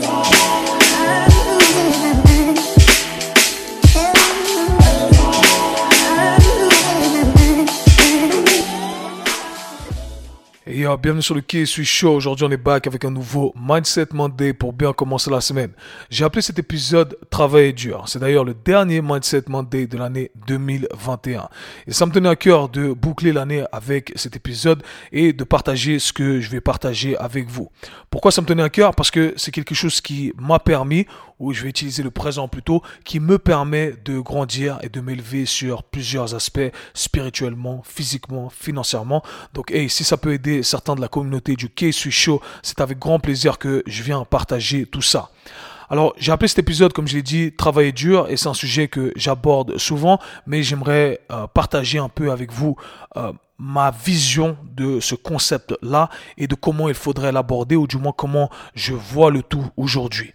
today. Bienvenue sur le Quai Suis Show. Aujourd'hui, on est back avec un nouveau Mindset Monday pour bien commencer la semaine. J'ai appelé cet épisode Travailler dur. C'est d'ailleurs le dernier Mindset Monday de l'année 2021. Et ça me tenait à cœur de boucler l'année avec cet épisode et de partager ce que je vais partager avec vous. Pourquoi ça me tenait à cœur? Parce que c'est quelque chose qui m'a permis, ou je vais utiliser le présent plutôt, qui me permet de grandir et de m'élever sur plusieurs aspects spirituellement, physiquement, financièrement. Donc, hey, si ça peut aider certains de la communauté du K-Suis Show, c'est avec grand plaisir que je viens partager tout ça. Alors, j'ai appelé cet épisode, comme je l'ai dit, Travailler dur, et c'est un sujet que j'aborde souvent, mais j'aimerais euh, partager un peu avec vous euh, ma vision de ce concept-là et de comment il faudrait l'aborder, ou du moins comment je vois le tout aujourd'hui.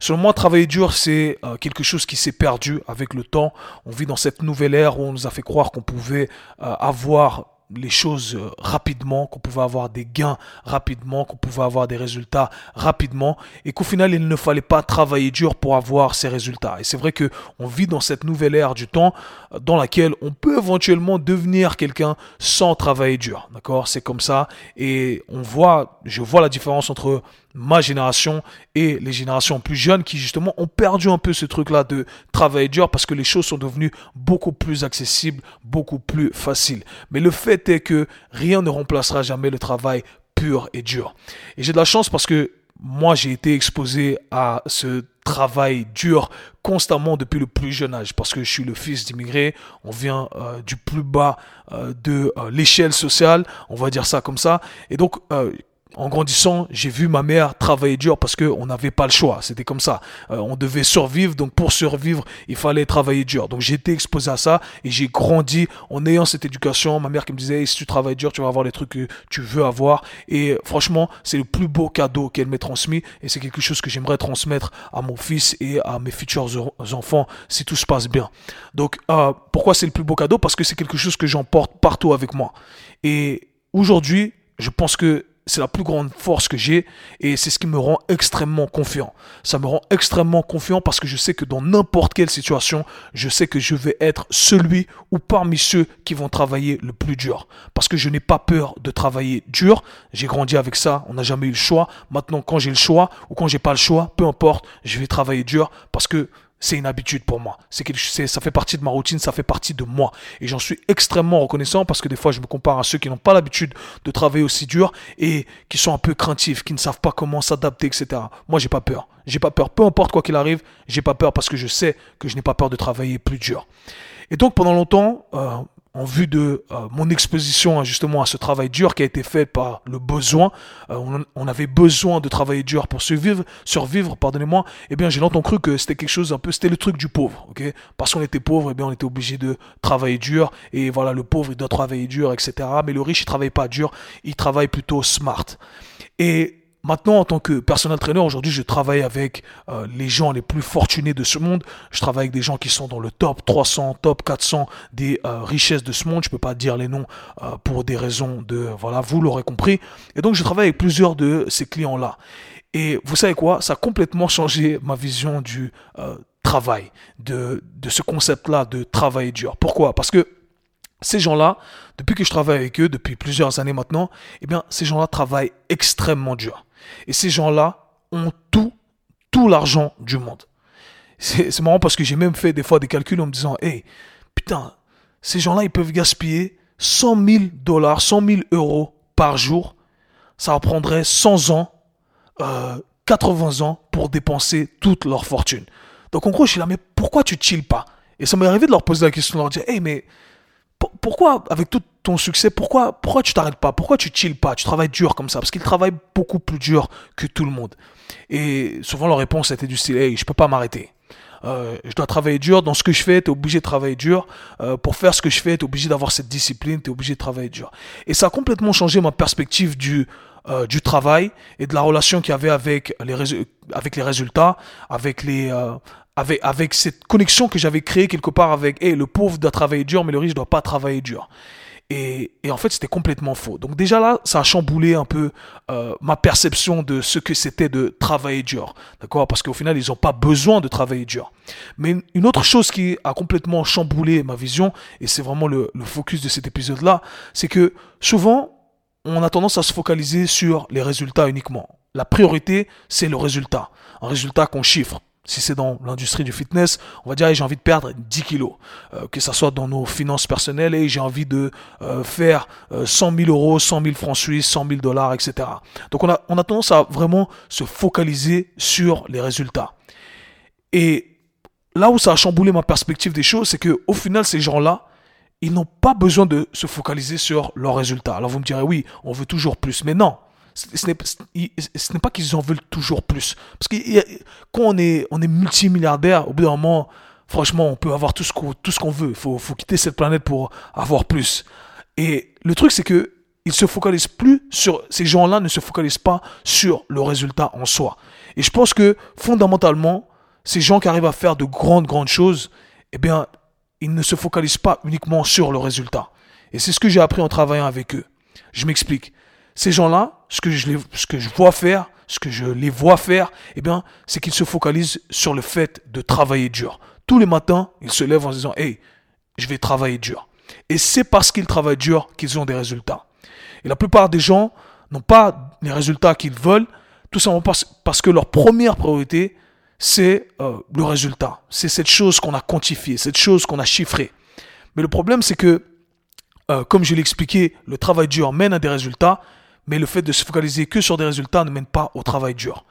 Selon moi, travailler dur, c'est euh, quelque chose qui s'est perdu avec le temps. On vit dans cette nouvelle ère où on nous a fait croire qu'on pouvait avoir les choses euh, rapidement, qu'on pouvait avoir des gains rapidement, qu'on pouvait avoir des résultats rapidement, et qu'au final il ne fallait pas travailler dur pour avoir ces résultats. Et c'est vrai que on vit dans cette nouvelle ère du temps euh, dans laquelle on peut éventuellement devenir quelqu'un sans travailler dur. D'accord, c'est comme ça, et on voit, je vois la différence entre ma génération et les générations plus jeunes qui justement ont perdu un peu ce truc-là de travailler dur parce que les choses sont devenues beaucoup plus accessibles, beaucoup plus faciles. Mais le fait est que rien ne remplacera jamais le travail pur et dur. Et j'ai de la chance parce que moi j'ai été exposé à ce travail dur constamment depuis le plus jeune âge parce que je suis le fils d'immigrés, on vient euh, du plus bas euh, de euh, l'échelle sociale, on va dire ça comme ça. Et donc en grandissant, j'ai vu ma mère travailler dur parce qu'on n'avait pas le choix. C'était comme ça. Euh, on devait survivre, donc pour survivre, il fallait travailler dur. Donc été exposé à ça et j'ai grandi en ayant cette éducation. Ma mère qui me disait, si tu travailles dur, tu vas avoir les trucs que tu veux avoir. Et franchement, c'est le plus beau cadeau qu'elle m'ait transmis et c'est quelque chose que j'aimerais transmettre à mon fils et à mes futurs enfants si tout se passe bien. Donc euh, pourquoi c'est le plus beau cadeau? Parce que c'est quelque chose que j'emporte partout avec moi. Et aujourd'hui, je pense que c'est la plus grande force que j'ai et c'est ce qui me rend extrêmement confiant. Ça me rend extrêmement confiant parce que je sais que dans n'importe quelle situation, je sais que je vais être celui ou parmi ceux qui vont travailler le plus dur. Parce que je n'ai pas peur de travailler dur. J'ai grandi avec ça, on n'a jamais eu le choix. Maintenant, quand j'ai le choix ou quand j'ai pas le choix, peu importe, je vais travailler dur parce que c'est une habitude pour moi. C'est ça fait partie de ma routine, ça fait partie de moi. Et j'en suis extrêmement reconnaissant parce que des fois, je me compare à ceux qui n'ont pas l'habitude de travailler aussi dur et qui sont un peu craintifs, qui ne savent pas comment s'adapter, etc. Moi, j'ai pas peur. J'ai pas peur. Peu importe quoi qu'il arrive, j'ai pas peur parce que je sais que je n'ai pas peur de travailler plus dur. Et donc, pendant longtemps, euh, en vue de euh, mon exposition justement à ce travail dur qui a été fait par le besoin, euh, on, avait besoin de travailler dur pour survivre, survivre, pardonnez-moi, eh bien j'ai longtemps cru que c'était quelque chose un peu, c'était le truc du pauvre, ok? Parce qu'on était pauvre, eh bien on était obligé de travailler dur, et voilà, le pauvre il doit travailler dur, etc. Mais le riche il travaille pas dur, il travaille plutôt smart. Et Maintenant, en tant que personnel trainer, aujourd'hui, je travaille avec euh, les gens les plus fortunés de ce monde. Je travaille avec des gens qui sont dans le top 300, top 400 des euh, richesses de ce monde. Je peux pas dire les noms euh, pour des raisons de, voilà, vous l'aurez compris. Et donc, je travaille avec plusieurs de ces clients-là. Et vous savez quoi? Ça a complètement changé ma vision du travail, de, de ce concept-là de travail dur. Pourquoi? Parce que ces gens-là, depuis que je travaille avec eux, depuis plusieurs années maintenant, eh bien, ces gens-là travaillent extrêmement dur. Et ces gens-là ont tout, tout l'argent du monde. C'est marrant parce que j'ai même fait des fois des calculs en me disant, hey, putain, ces gens-là, ils peuvent gaspiller 100 000 dollars, 100 000 euros par jour. Ça prendrait 100 ans, 80 euh, ans pour dépenser toute leur fortune. Donc en gros, je suis là, mais pourquoi tu chilles pas? Et ça m'est arrivé de leur poser la question, de leur dire, hey, mais pourquoi, avec tout ton succès, pourquoi, pourquoi tu t'arrêtes pas? Pourquoi tu chilles pas? Tu travailles dur comme ça? Parce qu'ils travaillent beaucoup plus dur que tout le monde. Et souvent, leur réponse était du style Hey, je peux pas m'arrêter. Euh, je dois travailler dur dans ce que je fais, tu es obligé de travailler dur. Euh, pour faire ce que je fais, tu es obligé d'avoir cette discipline, tu es obligé de travailler dur. Et ça a complètement changé ma perspective du, euh, du travail et de la relation qu'il y avait avec les, avec les résultats, avec les, avec, avec cette connexion que j'avais créée quelque part avec hey, le pauvre doit travailler dur, mais le riche ne doit pas travailler dur. Et, en fait, c'était complètement faux. Donc déjà là, ça a chamboulé un peu euh, ma perception de ce que c'était de travailler dur. D'accord? Parce qu'au final, ils n'ont pas besoin de travailler dur. Mais une autre chose qui a complètement chamboulé ma vision, et c'est vraiment le, le focus de cet épisode-là, c'est que souvent, on a tendance à se focaliser sur les résultats uniquement. La priorité, c'est le résultat. Un résultat qu'on chiffre si c'est dans l'industrie du fitness, on va dire j'ai envie de perdre 10 kilos, euh, que ça soit dans nos finances personnelles et j'ai envie de euh, faire 100 euh, 000 euros, 100 000 francs suisses, 100 000 dollars, etc. Donc on a, on a tendance à vraiment se focaliser sur les résultats. Et là où ça a chamboulé ma perspective des choses, c'est que au final ces gens-là, ils n'ont pas besoin de se focaliser sur leurs résultats. Alors vous me direz oui, on veut toujours plus, mais non ce n'est pas qu'ils en veulent toujours plus. Parce que quand on est, on est multimilliardaire, au bout d'un moment, franchement, on peut avoir tout ce qu'on, veut. Il faut, faut quitter cette planète pour avoir plus. Et le truc, c'est que ils se focalisent plus sur, ces gens-là ne se focalisent pas sur le résultat en soi. Et je pense que fondamentalement, ces gens qui arrivent à faire de grandes, grandes choses, eh bien, ils ne se focalisent pas uniquement sur le résultat. Et c'est ce que j'ai appris en travaillant avec eux. Je m'explique. Ces gens-là, ce que je vois faire, ce que je les vois faire, eh bien, c'est qu'ils se focalisent sur le fait de travailler dur. Tous les matins, ils se lèvent en se disant, hey, je vais travailler dur. Et c'est parce qu'ils travaillent dur qu'ils ont des résultats. Et la plupart des gens n'ont pas les résultats qu'ils veulent, tout simplement parce, que leur première priorité, c'est euh, le résultat. C'est cette chose qu'on a quantifiée, cette chose qu'on a chiffrée. Mais le problème, c'est que, euh, comme je l'ai expliqué, le travail dur mène à des résultats, mais le fait de se focaliser que sur des résultats ne mène pas au travail dur.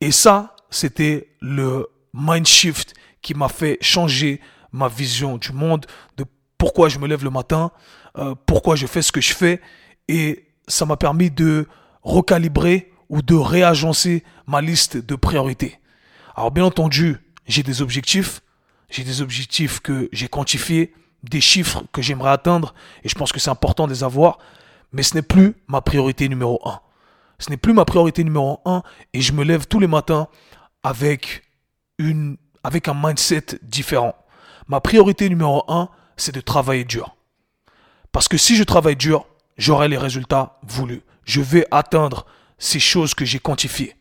Et ça, c'était le mind shift qui m'a fait changer ma vision du monde, de pourquoi je me lève le matin, euh, pourquoi je fais ce que je fais, et ça m'a permis de recalibrer ou de réagencer ma liste de priorités. Alors bien entendu, j'ai des objectifs, j'ai des objectifs que j'ai quantifiés, des chiffres que j'aimerais atteindre, et je pense que c'est important de les avoir, mais ce n'est plus ma priorité numéro un. Ce n'est plus ma priorité numéro un et je me lève tous les matins avec, une, avec un mindset différent. Ma priorité numéro un, c'est de travailler dur. Parce que si je travaille dur, j'aurai les résultats voulus. Je vais atteindre ces choses que j'ai quantifiées.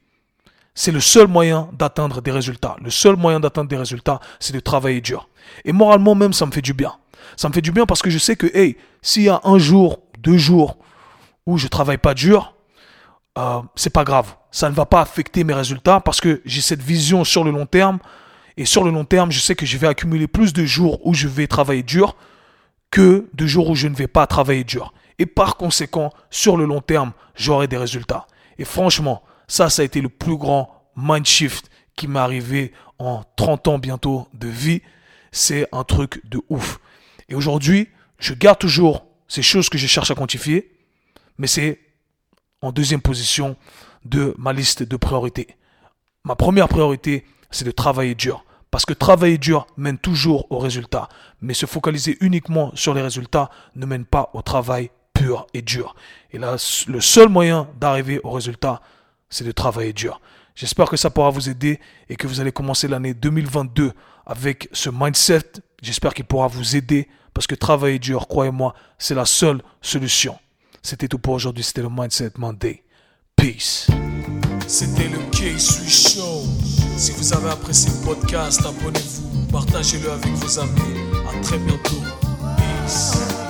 C'est le seul moyen d'atteindre des résultats. Le seul moyen d'atteindre des résultats, c'est de travailler dur. Et moralement même, ça me fait du bien. Ça me fait du bien parce que je sais que, hey, s'il y a un jour deux jours où je travaille pas dur, euh, c'est pas grave. Ça ne va pas affecter mes résultats parce que j'ai cette vision sur le long terme. Et sur le long terme, je sais que je vais accumuler plus de jours où je vais travailler dur que de jours où je ne vais pas travailler dur. Et par conséquent, sur le long terme, j'aurai des résultats. Et franchement, ça, ça a été le plus grand mind shift qui m'est arrivé en 30 ans bientôt de vie. C'est un truc de ouf. Et aujourd'hui, je garde toujours ces choses que je cherche à quantifier, mais c'est en deuxième position de ma liste de priorités. Ma première priorité, c'est de travailler dur. Parce que travailler dur mène toujours au résultat. Mais se focaliser uniquement sur les résultats ne mène pas au travail pur et dur. Et là, le seul moyen d'arriver au résultat, c'est de travailler dur. J'espère que ça pourra vous aider et que vous allez commencer l'année 2022 avec ce mindset. J'espère qu'il pourra vous aider parce que travailler dur, croyez-moi, c'est la seule solution. C'était tout pour aujourd'hui. C'était le Mindset Monday. Peace. C'était le K-Swiss Show. Si vous avez apprécié le podcast, abonnez-vous, partagez-le avec vos amis. À très bientôt. Peace.